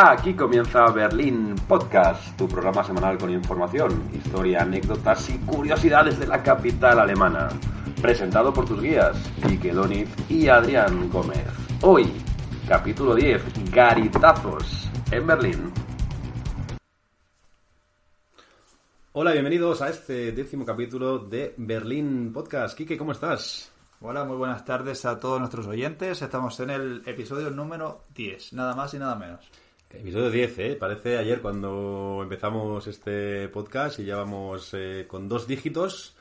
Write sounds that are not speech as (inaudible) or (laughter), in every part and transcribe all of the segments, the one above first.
Aquí comienza Berlín Podcast, tu programa semanal con información, historia, anécdotas y curiosidades de la capital alemana. Presentado por tus guías, Ike Donit y Adrián Gómez. Hoy, capítulo 10, Garitazos en Berlín. Hola, bienvenidos a este décimo capítulo de Berlín Podcast. Kike, ¿cómo estás? Hola, muy buenas tardes a todos nuestros oyentes. Estamos en el episodio número 10, nada más y nada menos. Episodio 10, ¿eh? Parece ayer cuando empezamos este podcast y ya vamos eh, con dos dígitos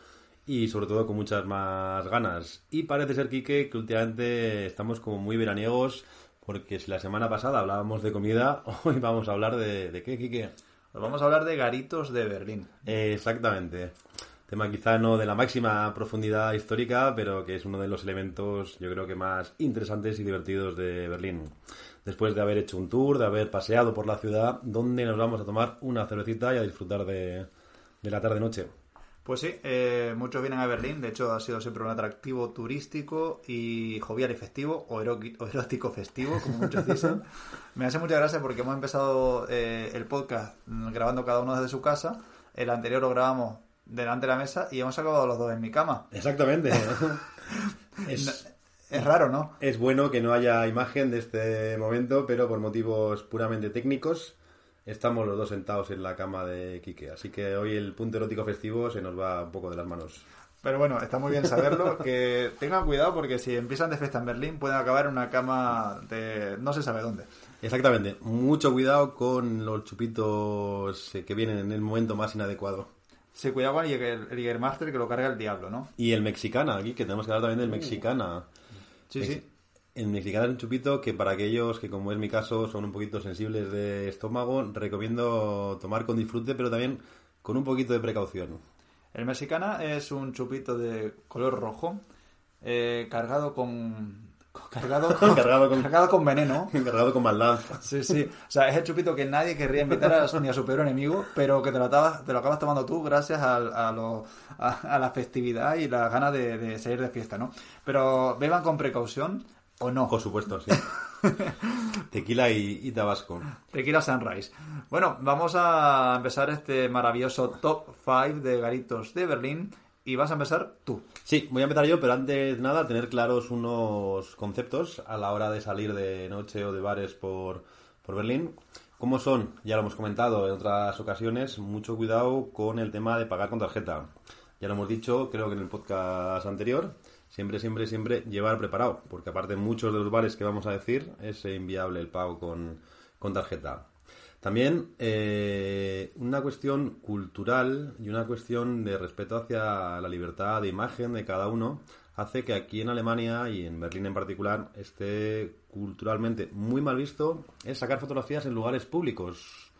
y sobre todo con muchas más ganas. Y parece ser, Quique, que últimamente estamos como muy veraniegos porque si la semana pasada hablábamos de comida, (laughs) hoy vamos a hablar de, de qué, Quique. Pues vamos a hablar de garitos de Berlín. Eh, exactamente. Tema quizá no de la máxima profundidad histórica, pero que es uno de los elementos yo creo que más interesantes y divertidos de Berlín después de haber hecho un tour, de haber paseado por la ciudad, donde nos vamos a tomar una cervecita y a disfrutar de, la tarde-noche. Pues sí, eh, muchos vienen a Berlín, de hecho ha sido siempre un atractivo turístico y jovial y festivo, o, erótico festivo, como muchos (laughs) dicen. Me hace mucha gracia porque hemos empezado eh, el podcast grabando cada uno desde su casa, el anterior lo grabamos delante de la mesa y hemos acabado los dos en mi cama. Exactamente. (laughs) es... Es raro, ¿no? Es bueno que no haya imagen de este momento, pero por motivos puramente técnicos estamos los dos sentados en la cama de Quique. Así que hoy el punto erótico festivo se nos va un poco de las manos. Pero bueno, está muy bien saberlo. Que tengan cuidado porque si empiezan de fiesta en Berlín pueden acabar en una cama de no se sabe dónde. Exactamente. Mucho cuidado con los chupitos que vienen en el momento más inadecuado. Sí, cuidado con el Jägermaster que lo carga el diablo, ¿no? Y el mexicana, aquí, que tenemos que hablar también del mexicana. Sí, sí. Es un chupito que para aquellos que, como es mi caso, son un poquito sensibles de estómago, recomiendo tomar con disfrute, pero también con un poquito de precaución. El mexicana es un chupito de color rojo, eh, cargado con cargado (laughs) con, cargado, con, cargado con veneno. (laughs) Cargado con maldad. Sí, sí. O sea, es el chupito que nadie querría invitar a, ni a su peor enemigo, pero que te lo, te lo acabas tomando tú gracias a, a, lo, a, la festividad y las ganas de, de, salir de fiesta, ¿no? Pero beban con precaución o no. Por supuesto, sí. (laughs) Tequila y, y, Tabasco. Tequila Sunrise. Bueno, vamos a empezar este maravilloso top 5 de garitos de Berlín y vas a empezar tú. Sí, voy a empezar yo, pero antes nada, tener claros unos conceptos a la hora de salir de noche o de bares por, por Berlín. ¿Cómo son? Ya lo hemos comentado en otras ocasiones, mucho cuidado con el tema de pagar con tarjeta. Ya lo hemos dicho, creo que en el podcast anterior, siempre, siempre, siempre llevar preparado, porque aparte muchos de los bares que vamos a decir es inviable el pago con, con tarjeta. También eh, una cuestión cultural y una cuestión de respeto hacia la libertad de imagen de cada uno hace que aquí en Alemania y en Berlín en particular esté culturalmente muy mal visto es sacar fotografías en lugares públicos.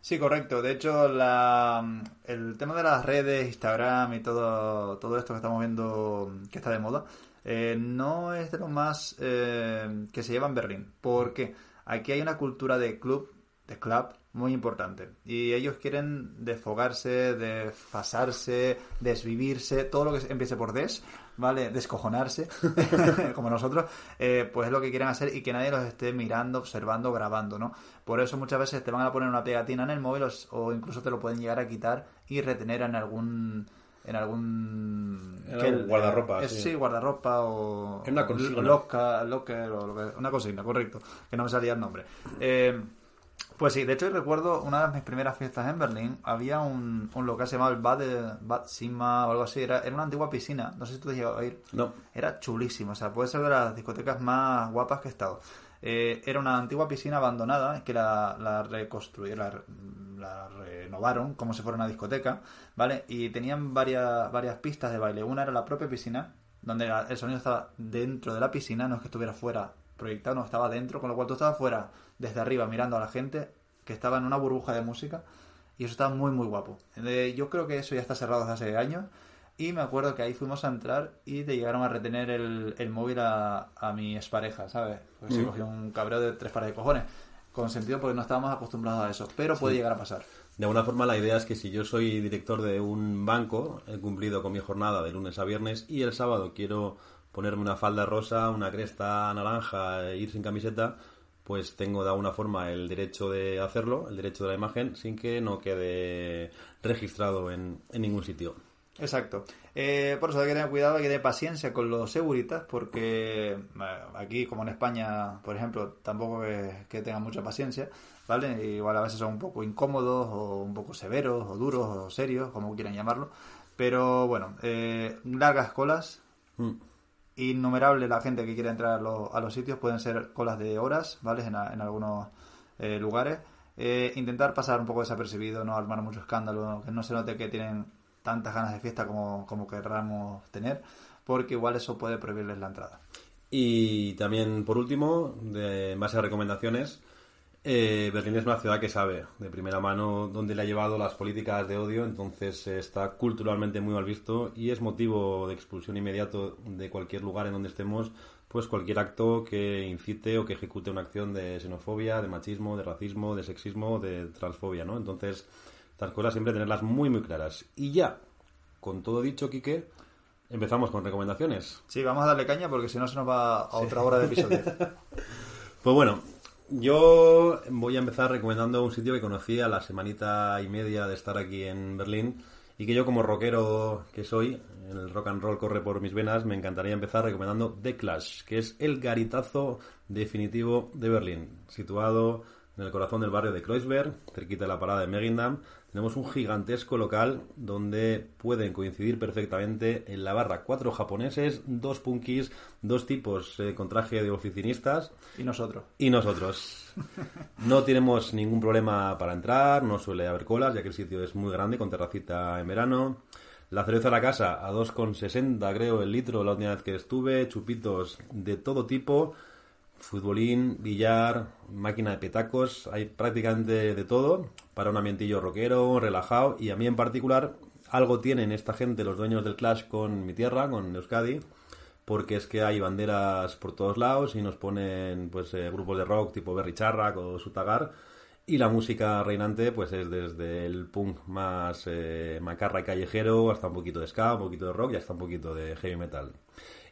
Sí, correcto. De hecho, la, el tema de las redes, Instagram y todo, todo esto que estamos viendo que está de moda, eh, no es de lo más eh, que se lleva en Berlín. Porque aquí hay una cultura de club de club muy importante. Y ellos quieren desfogarse, desfasarse, desvivirse, todo lo que empiece por des, ¿vale? Descojonarse, (laughs) como nosotros, eh, pues es lo que quieren hacer y que nadie los esté mirando, observando, grabando, ¿no? Por eso muchas veces te van a poner una pegatina en el móvil o, incluso te lo pueden llegar a quitar y retener en algún en algún, guardarropa sí. guardarropa o en una consigna locker, o una consigna correcto que no me salía el nombre eh, pues sí, de hecho recuerdo una de mis primeras fiestas en Berlín, había un, un local que se llamaba el Bad, Bad Sima o algo así, era, era una antigua piscina, no sé si tú te has llegado a ir. No. Era chulísimo, o sea, puede ser de las discotecas más guapas que he estado. Eh, era una antigua piscina abandonada que la, la reconstruyeron, la, renovaron como si fuera una discoteca, ¿vale? Y tenían varias, varias pistas de baile. Una era la propia piscina, donde el sonido estaba dentro de la piscina, no es que estuviera fuera proyectado, no estaba dentro, con lo cual tú estabas fuera, desde arriba, mirando a la gente que estaba en una burbuja de música y eso estaba muy, muy guapo. Eh, yo creo que eso ya está cerrado desde hace años y me acuerdo que ahí fuimos a entrar y te llegaron a retener el, el móvil a, a mi expareja, ¿sabes? Pues se Mm. cogió un cabreo de tres pares de cojones. Con sentido porque no estábamos acostumbrados a eso, pero puede llegar a pasar. De alguna forma la idea es que si yo soy director de un banco, he cumplido con mi jornada de lunes a viernes y el sábado quiero ponerme una falda rosa, una cresta naranja, e ir sin camiseta, pues tengo de alguna forma el derecho de hacerlo, el derecho de la imagen, sin que no quede registrado en, en ningún sitio. Exacto. Eh, por eso hay que tener cuidado, hay que tener paciencia con los seguritas, porque eh, aquí, como en España, por ejemplo, tampoco que, que tengan mucha paciencia, ¿vale? Igual a veces son un poco incómodos, o un poco severos, o duros, o serios, como quieran llamarlo. Pero bueno, eh, largas colas, Mm. Innumerable la gente que quiere entrar a, los- a los sitios, pueden ser colas de horas, ¿vale? En algunos eh, lugares. Eh, intentar pasar un poco desapercibido, no armar mucho escándalo, que no se note que tienen tantas ganas de fiesta como, como querramos tener, porque igual eso puede prohibirles la entrada. Y también, por último, de, en base a recomendaciones, eh, Berlín es una ciudad que sabe de primera mano dónde le ha llevado las políticas de odio, entonces eh, está culturalmente muy mal visto y es motivo de expulsión inmediato de cualquier lugar en donde estemos, pues cualquier acto que incite o que ejecute una acción de xenofobia, de machismo, de racismo, de sexismo, de transfobia, ¿no? Entonces, estas cosas siempre tenerlas muy, muy claras. Y ya, con todo dicho, Quique, empezamos con recomendaciones. Sí, vamos a darle caña porque si no se nos va a otra hora de episodio. (laughs) Pues bueno, yo voy a empezar recomendando un sitio que conocí a la semanita y media de estar aquí en Berlín y que yo como rockero que soy, el rock and roll corre por mis venas, me encantaría empezar recomendando The Clash, que es el garitazo definitivo de Berlín, situado en el corazón del barrio de Kreuzberg, cerquita de la parada de Megindam. Tenemos un gigantesco local donde pueden coincidir perfectamente en la barra cuatro japoneses, dos punkis, dos tipos eh, con traje de oficinistas y nosotros. y nosotros. (laughs) No tenemos ningún problema para entrar, no suele haber colas, ya que el sitio es muy grande, con terracita en verano. La cerveza a la casa a 2,60 creo el litro la última vez que estuve, chupitos de todo tipo, futbolín, billar, máquina de petacos, hay prácticamente de todo para un ambientillo rockero, relajado y a mí en particular algo tienen esta gente, los dueños del Clash con mi tierra, con Euskadi, porque es que hay banderas por todos lados y nos ponen pues eh, grupos de rock tipo Berry Charrac o Sutagar y la música reinante pues es desde el punk más eh, macarra y callejero hasta un poquito de ska, un poquito de rock y hasta un poquito de heavy metal.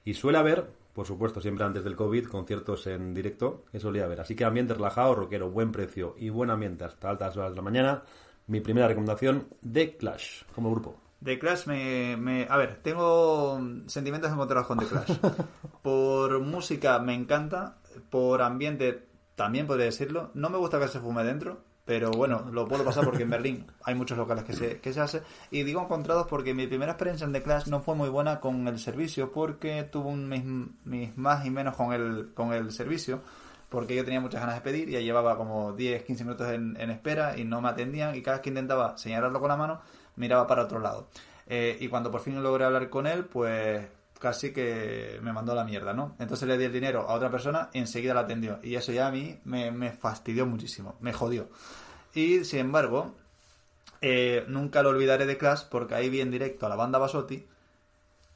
Y suele haber, por supuesto, siempre antes del COVID, conciertos en directo, que solía haber. Así que ambiente relajado, rockero, buen precio y buen ambiente hasta altas horas de la mañana. Mi primera recomendación, The Clash, como grupo. The Clash me, me- A ver, tengo sentimientos encontrados con The Clash. (laughs) Por música me encanta, por ambiente también podría decirlo. No me gusta que se fume dentro, pero bueno, lo puedo pasar porque en Berlín (laughs) hay muchos locales que se, que se hace. Y digo encontrados porque mi primera experiencia en The Clash no fue muy buena con el servicio, porque tuve un mis, mis más y menos con el, con el servicio. Porque yo tenía muchas ganas de pedir, ya llevaba como 10, 15 minutos en, en espera y no me atendían. Y cada vez que intentaba señalarlo con la mano, miraba para otro lado. Eh, y cuando por fin logré hablar con él, pues casi que me mandó a la mierda, ¿no? Entonces le di el dinero a otra persona y enseguida la atendió. Y eso ya a mí me, me fastidió muchísimo, me jodió. Y sin embargo, eh, nunca lo olvidaré de Clash porque ahí vi en directo a la banda Basotti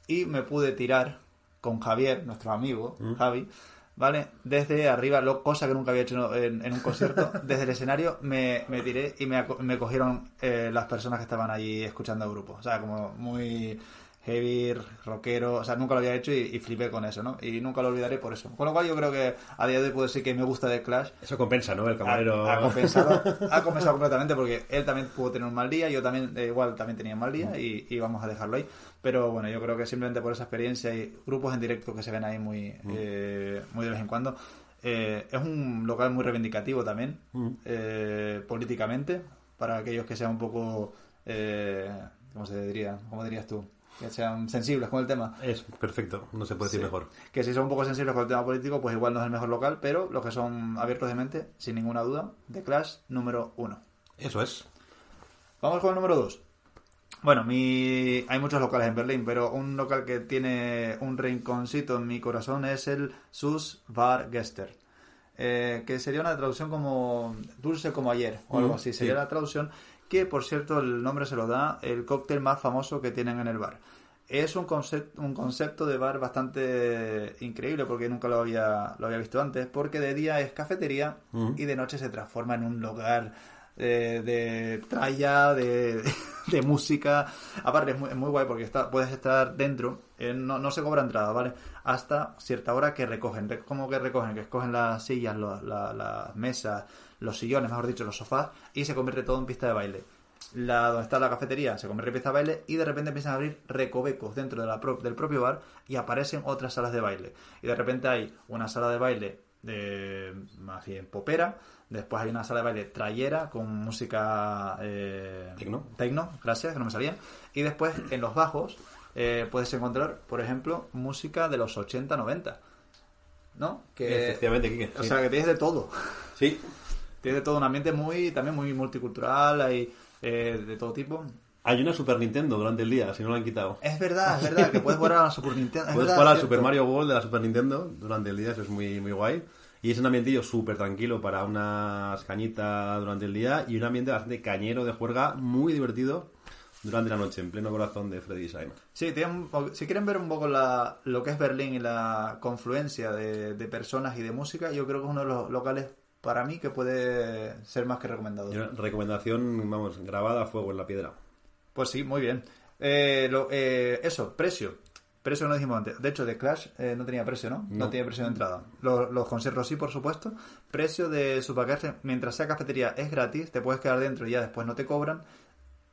y me pude tirar con Javier, nuestro amigo, Javi, ¿vale? Desde arriba, lo, cosa que nunca había hecho en, en un concierto, (laughs) desde el escenario me, me tiré y me, me cogieron eh, las personas que estaban allí escuchando el grupo. O sea, como muy heavy, rockero, o sea, nunca lo había hecho y, y flipé con eso, ¿no? Y nunca lo olvidaré por eso. Con lo cual yo creo que a día de hoy puedo decir que me gusta de Clash. Eso compensa, ¿no? El camarero... Ha, ha compensado, ha compensado completamente porque él también pudo tener un mal día, yo también, eh, igual también tenía un mal día y, y vamos a dejarlo ahí. Pero bueno, yo creo que simplemente por esa experiencia y grupos en directo que se ven ahí muy, eh, muy de vez en cuando. eh, es un local muy reivindicativo también, eh, políticamente, para aquellos que sean un poco, eh, ¿cómo se diría? ¿Cómo dirías tú? Que sean sensibles con el tema. Es perfecto, no se puede decir Sí. mejor. Que si son un poco sensibles con el tema político, pues igual no es el mejor local, pero los que son abiertos de mente, sin ninguna duda, The Clash número uno. Eso es. Vamos con el número dos. Bueno, mi... hay muchos locales en Berlín, pero un local que tiene un rinconcito en mi corazón es el Sus Bar Gester. Eh, que sería una traducción como dulce como ayer o algo Mm, así. Sería sí. la traducción que, por cierto, el nombre se lo da el cóctel más famoso que tienen en el bar. Es un concepto, un concepto de bar bastante increíble porque nunca lo había, lo había visto antes. Porque de día es cafetería y de noche se transforma en un lugar eh, de tralla, de, (laughs) de música. Aparte, es muy, es muy guay porque está, puedes estar dentro, eh, no, no se cobra entrada, ¿vale? Hasta cierta hora que recogen. Re- ¿Cómo que recogen? Que escogen las sillas, la- las mesas, los sillones, mejor dicho, los sofás, y se convierte todo en pista de baile. La, donde está la cafetería se convierte en pista de baile y de repente empiezan a abrir recovecos dentro de la pro- del propio bar y aparecen otras salas de baile. Y de repente hay una sala de baile de más bien popera, después hay una sala de baile trayera con música eh, Tecno. tecno, gracias, que no me salía. Y después en los bajos eh, puedes encontrar, por ejemplo, música de los 80-90. ¿No? Que, Efectivamente, Quique. o sí. sea, que tienes de todo. Sí. Tienes de todo un ambiente muy, también muy multicultural, hay eh, de todo tipo. Hay una Super Nintendo durante el día, si no la han quitado. Es verdad, es verdad, que puedes jugar a la Super Nintendo. es Puedes verdad, jugar al. Super Mario World de la Super Nintendo durante el día, eso es muy, muy guay. Y es un ambientillo súper tranquilo para unas cañitas durante el día y un ambiente bastante cañero de juerga, muy divertido durante la noche, en pleno corazón de Freddy Design. Sí, tienen si quieren ver un poco la, lo que es Berlín y la confluencia de, de personas y de música, yo creo que es uno de los locales para mí que puede ser más que recomendado. Una recomendación, vamos, grabada a fuego en la piedra. Pues sí, muy bien. Eh, lo- eh, eso, precio. Precio que no dijimos antes. De hecho, de Clash eh, no tenía precio, ¿no? No, No. tiene precio de entrada. Los, los conciertos sí, por supuesto. Precio de su paquete, mientras sea cafetería, es gratis. Te puedes quedar dentro y ya después no te cobran.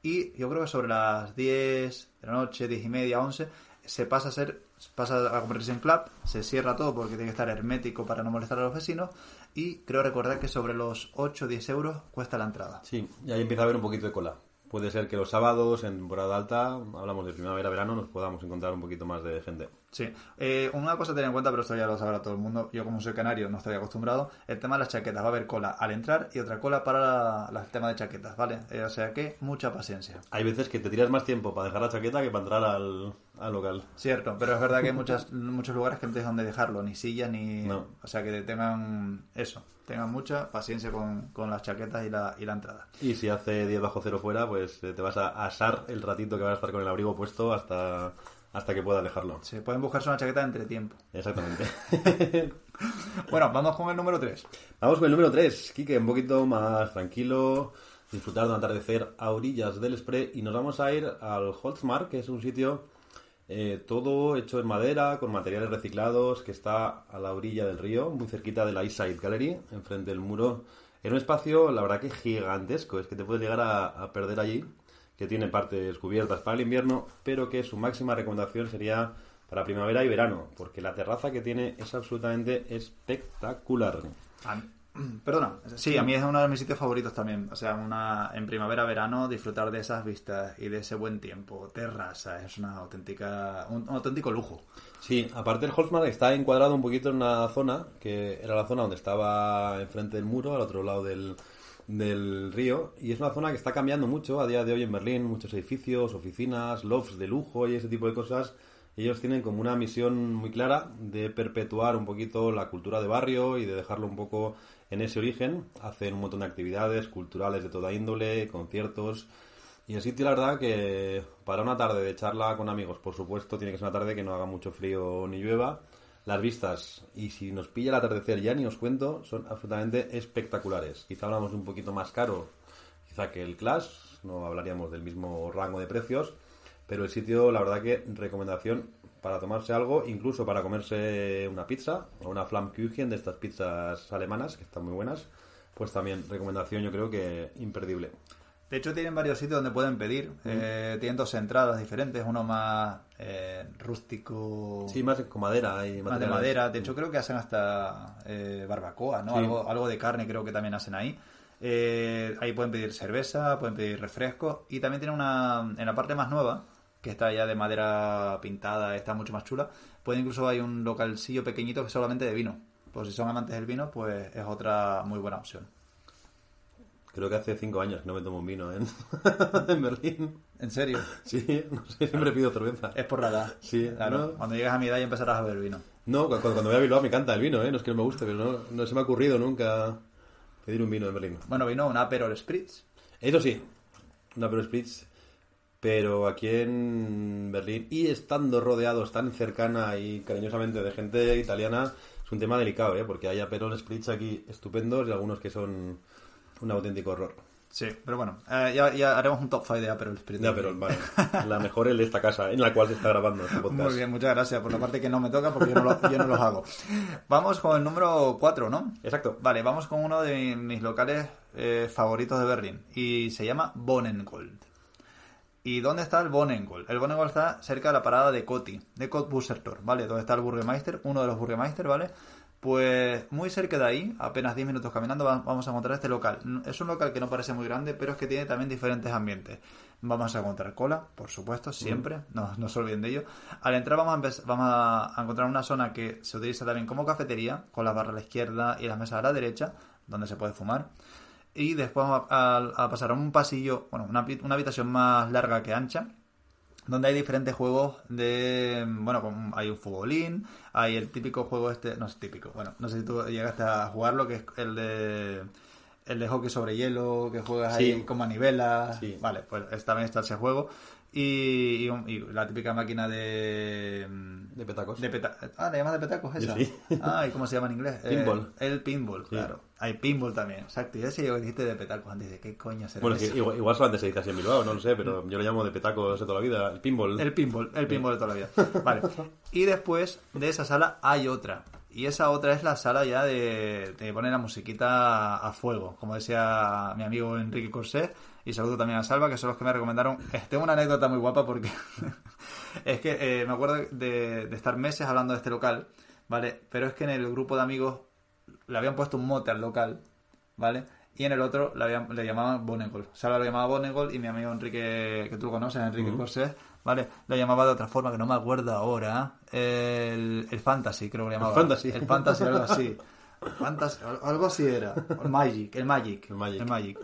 Y yo creo que sobre las 10 de la noche, 10 y media, 11, se pasa a ser pasa a convertirse en club, se cierra todo porque tiene que estar hermético para no molestar a los vecinos y creo recordar que sobre los 8 o 10 euros cuesta la entrada. Sí, y ahí empieza a haber un poquito de cola. Puede ser que los sábados, en temporada alta, hablamos de primavera-verano, nos podamos encontrar un poquito más de gente. Sí, Eh, una cosa a tener en cuenta, pero esto ya lo sabrá todo el mundo. Yo, como soy canario, no estoy acostumbrado. El tema de las chaquetas va a haber cola al entrar y otra cola para el tema de chaquetas, ¿vale? Eh, o sea que mucha paciencia. Hay veces que te tiras más tiempo para dejar la chaqueta que para entrar al, al local. Cierto, pero es verdad que hay (laughs) muchas, muchos lugares que no tienes donde dejarlo, ni sillas, ni. No. O sea que tengan eso, tengan mucha paciencia con, con las chaquetas y la, y la entrada. Y si hace 10 bajo cero fuera, pues eh, te vas a asar el ratito que vas a estar con el abrigo puesto hasta, hasta que puedas dejarlo. Se pueden buscarse una chaqueta entre tiempo. Exactamente. (laughs) Bueno, vamos con el número 3. Vamos con el número 3, Kike, un poquito más tranquilo, disfrutar de un atardecer a orillas del Spree y nos vamos a ir al Holzmark, que es un sitio eh, todo hecho en madera, con materiales reciclados, que está a la orilla del río, muy cerquita de la East Side Gallery, enfrente del muro, en un espacio, la verdad que gigantesco, es que te puedes llegar a, a perder allí, que tiene partes cubiertas para el invierno, pero que su máxima recomendación sería para primavera y verano, porque la terraza que tiene es absolutamente espectacular. (clears throat) Perdona, sí, a mí es uno de mis sitios favoritos también. O sea, una en primavera, verano, disfrutar de esas vistas y de ese buen tiempo. Terraza, es una auténtica, un, un auténtico lujo. Sí, aparte el Holzmark está encuadrado un poquito en una zona que era la zona donde estaba enfrente del muro, al otro lado del, del río, y es una zona que está cambiando mucho a día de hoy en Berlín, muchos edificios, oficinas, lofts de lujo y ese tipo de cosas. Ellos tienen como una misión muy clara de perpetuar un poquito la cultura de barrio y de dejarlo un poco en ese origen. Hacen un montón de actividades culturales de toda índole, conciertos, y el sitio, la verdad, que para una tarde de charla con amigos, por supuesto, tiene que ser una tarde que no haga mucho frío ni llueva. Las vistas, y si nos pilla el atardecer, ya ni os cuento, son absolutamente espectaculares. Quizá hablamos de un poquito más caro, quizá que el Clash, no hablaríamos del mismo rango de precios, pero el sitio, la verdad que recomendación para tomarse algo, incluso para comerse una pizza o una Flammkuchen de estas pizzas alemanas, que están muy buenas, pues también recomendación yo creo que imperdible. De hecho, tienen varios sitios donde pueden pedir. Eh, tienen dos entradas diferentes, uno más eh, rústico. Sí, más con madera y más de madera. De hecho, creo que hacen hasta eh, barbacoa, ¿no? Sí. Algo, algo de carne creo que también hacen ahí. Eh, ahí pueden pedir cerveza, pueden pedir refrescos. Y también tienen una, en la parte más nueva, que está ya de madera pintada, está mucho más chula. Puede incluso hay un localcillo pequeñito que es solamente de vino. Pues si son amantes del vino, pues es otra muy buena opción. Creo que hace cinco años que no me tomo un vino en, (laughs) en Berlín. ¿En serio? Sí, no sé, siempre pido cerveza. Es por la edad. Sí, claro. ¿no? Cuando llegas a mi edad ya empezarás a beber vino. No, cu- cuando, cuando voy a Bilbao me encanta el vino, ¿eh? No es que no me guste, pero no, no se me ha ocurrido nunca pedir un vino en Berlín. Bueno, vino un Aperol Spritz. Eso sí, una Aperol Spritz, pero aquí en Berlín y estando rodeados tan cercana y cariñosamente de gente italiana es un tema delicado, ¿eh? Porque hay Aperol Spritz aquí estupendos y algunos que son un auténtico horror. Sí, pero bueno, eh, ya, ya haremos un top 5 de Aperol Spritz. De Aperol, vale. (laughs) La mejor es de esta casa, en la cual se está grabando este podcast. Muy bien, muchas gracias por la parte que no me toca porque yo no, lo- yo no los hago. Vamos con el número 4, ¿no? Exacto. Vale, vamos con uno de mis locales eh, favoritos de Berlín y se llama Bonengold. ¿Y dónde está el Bonengold? El Bonengold está cerca de la parada de Coti, de Cottbussertor, ¿vale? Donde está el Burgermeister, uno de los Burgermeister, ¿vale? Pues muy cerca de ahí, apenas 10 minutos caminando, va- vamos a encontrar este local. Es un local que no parece muy grande, pero es que tiene también diferentes ambientes. Vamos a encontrar cola, por supuesto, siempre, no, no se olviden de ello. Al entrar vamos a, vamos a encontrar una zona que se utiliza también como cafetería, con la barra a la izquierda y las mesas a la derecha, donde se puede fumar. Y después vamos a, a- a pasar a un pasillo, bueno, una, una habitación más larga que ancha, donde hay diferentes juegos de bueno como hay un futbolín hay el típico juego este no es típico bueno no sé si tú llegaste a jugarlo que es el de el de hockey sobre hielo que juegas Sí. ahí con manivelas Sí. vale pues es- también está ese juego y, y la típica máquina de De petacos. de peta- ah le llamas de petacos esa Sí. ah y cómo se llama en inglés (laughs) Eh, Pinball. el pinball claro hay pinball también exacto y ese yo dijiste de petacos antes de qué coño será Bueno, es eso? que igual, igual solamente se dice así en Bilbao, no lo sé, pero yo lo llamo de petacos de toda la vida, el pinball. El pinball, el pinball de toda la vida. (laughs) Vale. Y después de esa sala hay otra. Y esa otra es la sala ya de, de poner la musiquita a fuego. Como decía mi amigo Enrique Corsé. Y saludo también a Salva, que son los que me recomendaron. Eh, tengo una anécdota muy guapa porque (laughs) es que eh, me acuerdo de, de estar meses hablando de este local, ¿vale? Pero es que en el grupo de amigos le habían puesto un mote al local, ¿vale? Y en el otro le, habían- le llamaban Bonegol. Salva lo llamaba Bonegol y mi amigo Enrique, que tú lo conoces, Enrique Corsés, ¿vale? Lo llamaba de otra forma que no me acuerdo ahora. El, el Fantasy, creo que lo llamaba. Fantasy. El Fantasy, algo así. (laughs) Fantasy, algo así era. El Magic, el Magic. El Magic. El Magic.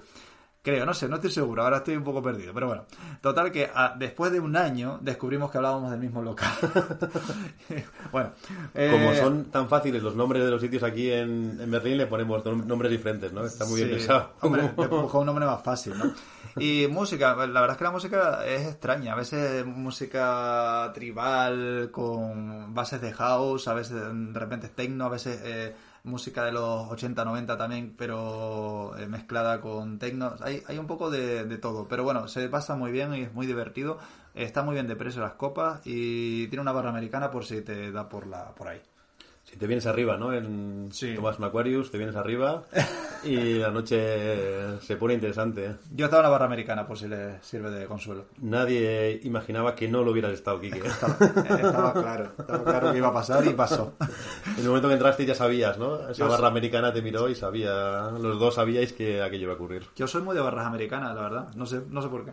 Creo, no sé, no estoy seguro, ahora estoy un poco perdido, pero bueno. Total que ah, después de un año descubrimos que hablábamos del mismo local. (laughs) bueno. Como eh, son tan fáciles los nombres de los sitios aquí en, en Berlín, le ponemos nom- nombres diferentes, ¿no? Está muy bien Sí. pensado. Hombre, (laughs) busco un nombre más fácil, ¿no? Y música, la verdad es que la música es extraña. A veces música tribal con bases de house, a veces de repente es techno, a veces eh, música de los 80, 90 también, pero eh, mezclada con techno. Hay, hay un poco de, de todo, pero bueno, se pasa muy bien y es muy divertido. Está muy bien de precio las copas y tiene una barra americana por si te da por la por ahí. Si te vienes arriba, ¿no? En, Sí. Tomas un Aquarius, te vienes arriba (laughs) y la noche se pone interesante. ¿eh? Yo estaba en la barra americana por si le sirve de consuelo. Nadie imaginaba que no lo hubieras estado, Kike. (laughs) Estaba, estaba claro, estaba claro que iba a pasar y pasó. (laughs) En el momento que entraste ya sabías, ¿no? Esa Yo barra americana te miró y sabía, los dos sabíais que aquello iba a ocurrir. Yo soy muy de barras americanas, la verdad. No sé, no sé por qué.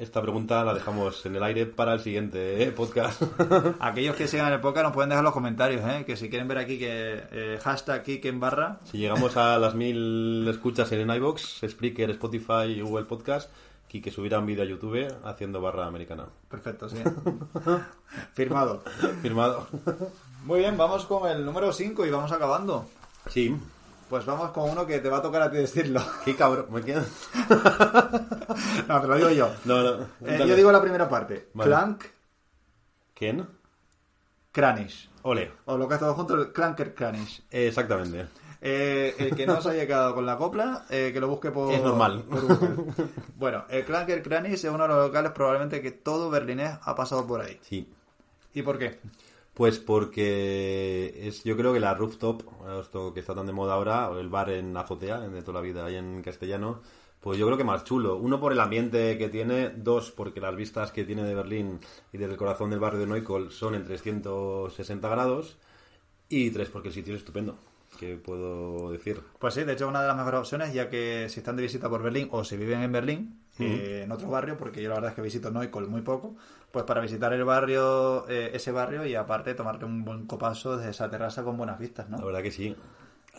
Esta pregunta la dejamos en el aire para el siguiente ¿eh? podcast. (laughs) Aquellos que sigan el podcast nos pueden dejar los comentarios, ¿eh? Que si quieren ver aquí que eh, hashtag Kike en barra. si llegamos a las mil escuchas en iVoox, Spreaker, Spotify y Google Podcast, Kike subirá un vídeo a YouTube haciendo barra americana. Perfecto, sí. (laughs) Firmado. Firmado. Muy bien, vamos con el número 5 y vamos acabando. Sí. Pues vamos con uno que te va a tocar a ti decirlo. (laughs) Qué cabrón. Me. (laughs) No, te lo digo yo. No, no. Eh, yo digo la primera parte. Vale. Clank ¿Quién? Cranish. Ole. O lo que es todo junto, el Clanker Cranish. Eh, exactamente. Eh, el que no se haya quedado con la copla, eh, que lo busque por. Es normal. por bueno, el Clanker Cranish es uno de los locales probablemente que todo berlinés ha pasado por ahí. Sí. ¿Y por qué? Pues porque es, yo creo que la rooftop, esto que está tan de moda ahora, o el bar en azotea, de toda la vida ahí en castellano, pues yo creo que más chulo. Uno por el ambiente que tiene, dos porque las vistas que tiene de Berlín y desde el corazón del barrio de Neukölln son en 360 grados, y tres porque el sitio es estupendo, que puedo decir. Pues sí, de hecho, una de las mejores opciones, ya que si están de visita por Berlín o si viven en Berlín, eh, en otro barrio, porque yo la verdad es que visito Neukölln muy poco, pues para visitar el barrio, eh, ese barrio y aparte tomarte un buen copazo desde esa terraza con buenas vistas, La ¿no? verdad que sí.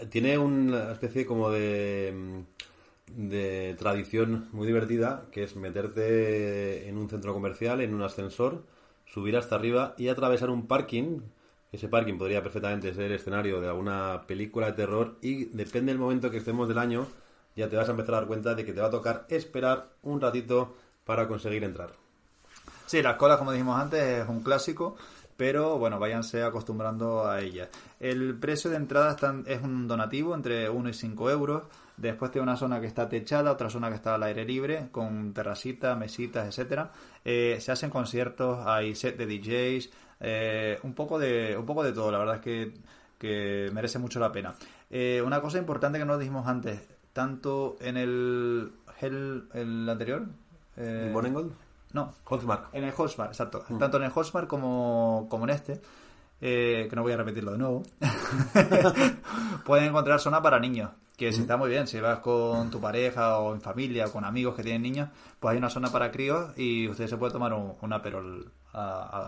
Tiene una especie como de... mm, de tradición muy divertida, que es meterte en un centro comercial, en un ascensor, subir hasta arriba y atravesar un parking. Ese parking podría perfectamente ser el escenario de alguna película de terror y depende del momento que estemos del año, ya te vas a empezar a dar cuenta de que te va a tocar esperar un ratito para conseguir entrar. Sí, las colas, como dijimos antes, es un clásico, pero bueno, váyanse acostumbrando a ella. El precio de entrada es un donativo entre 1 y 5 euros. Después tiene una zona que está techada, otra zona que está al aire libre, con terracita, mesitas, etcétera. Eh, se hacen conciertos, hay set de DJs, eh, un poco de un poco de todo. La verdad es que, que merece mucho la pena. Eh, una cosa importante que no dijimos antes, tanto en el, el, el anterior, eh, ¿Bonengold? no, Holzmark. en el Hotspot, exacto. Tanto en el Hotspot como, como en este, eh, que no voy a repetirlo de nuevo, (laughs) pueden encontrar zona para niños. Que si está muy bien, si vas con tu pareja o en familia o con amigos que tienen niños, pues hay una zona para críos y usted se puede tomar un, un aperol a,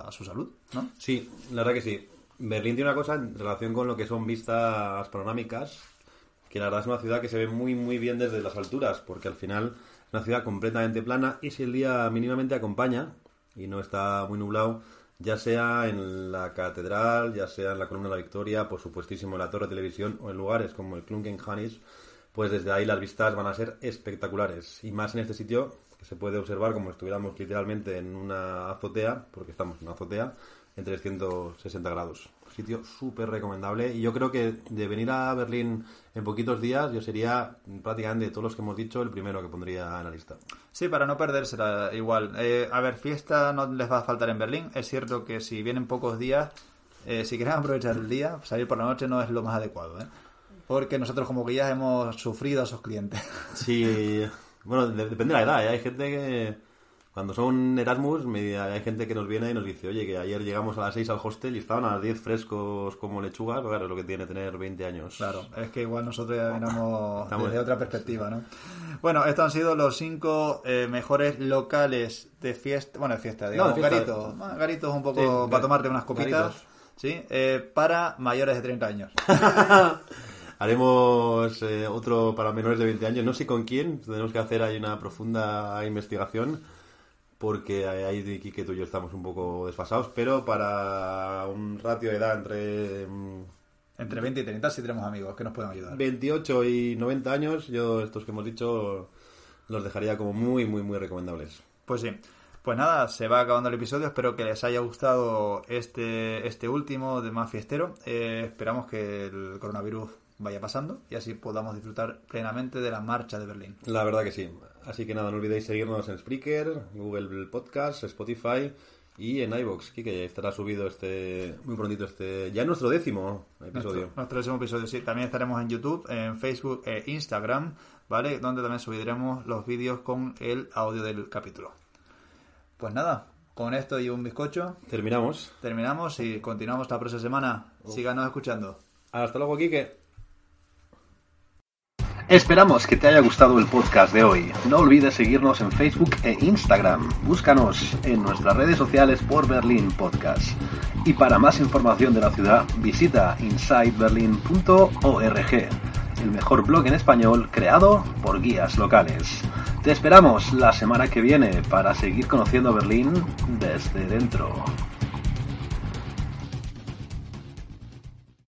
a- a su salud, ¿no? Sí, la verdad que sí. Berlín tiene una cosa en relación con lo que son vistas panorámicas, que la verdad es una ciudad que se ve muy muy bien desde las alturas, porque al final es una ciudad completamente plana y si el día mínimamente acompaña y no está muy nublado, ya sea en la catedral, ya sea en la columna de la Victoria, por supuestísimo en la torre de televisión o en lugares como el Klunkenhanis, pues desde ahí las vistas van a ser espectaculares. Y más en este sitio, que se puede observar como estuviéramos literalmente en una azotea, porque estamos en una azotea, en 360 grados. Sitio súper recomendable. Y yo creo que de venir a Berlín en poquitos días, yo sería prácticamente de todos los que hemos dicho el primero que pondría en la lista. Sí, para no perdérsela igual. Eh, a ver, fiesta no les va a faltar en Berlín. Es cierto que si vienen pocos días, eh, si quieren (laughs) aprovechar el día, salir por la noche no es lo más adecuado, ¿eh? Porque nosotros como guías hemos sufrido a esos clientes. Sí, bueno, de- depende de la edad. ¿eh? Hay gente que cuando son Erasmus, me- hay gente que nos viene y nos dice, oye, que ayer llegamos a las 6 al hostel y estaban a las 10 frescos como lechugas. Pues Claro, es lo que tiene tener 20 años. Claro, es que igual nosotros ya (laughs) Estamos- desde otra (laughs) perspectiva, ¿no? Bueno, estos han sido los cinco eh, mejores locales de fiesta, bueno, de fiesta, digamos, de fiesta. garitos, Ah, garitos un poco Sí, para gar- tomarte unas copitas, garitos. ¿sí? Eh, para mayores de 30 años. (laughs) Haremos eh, otro para menores de 20 años. No sé con quién. Tenemos que hacer ahí una profunda investigación. Porque ahí de Quique tú y yo estamos un poco desfasados. Pero para un ratio de edad entre mm, Entre 20 y 30 sí tenemos amigos que nos pueden ayudar. 28 y 90 años, yo estos que hemos dicho los dejaría como muy, muy, muy recomendables. Pues sí. Pues nada, se va acabando el episodio. Espero que les haya gustado este, este último de más fiestero. Eh, esperamos que el coronavirus vaya pasando y así podamos disfrutar plenamente de la marcha de Berlín. La verdad que sí. Así que nada, no olvidéis seguirnos en Spreaker, Google Podcast, Spotify y en iVoox, que estará subido este muy prontito este ya nuestro décimo episodio. Nuestro, nuestro décimo episodio, sí. También estaremos en YouTube, en Facebook e Instagram, ¿vale? Donde también subiremos los vídeos con el audio del capítulo. Pues nada, con esto y un bizcocho Terminamos. terminamos y continuamos la próxima semana. Síganos escuchando. Hasta luego, Kike. Esperamos que te haya gustado el podcast de hoy. No olvides seguirnos en Facebook e Instagram. Búscanos en nuestras redes sociales por Berlín Podcast. Y para más información de la ciudad, visita insideberlin.org, el mejor blog en español creado por guías locales. Te esperamos la semana que viene para seguir conociendo Berlín desde dentro.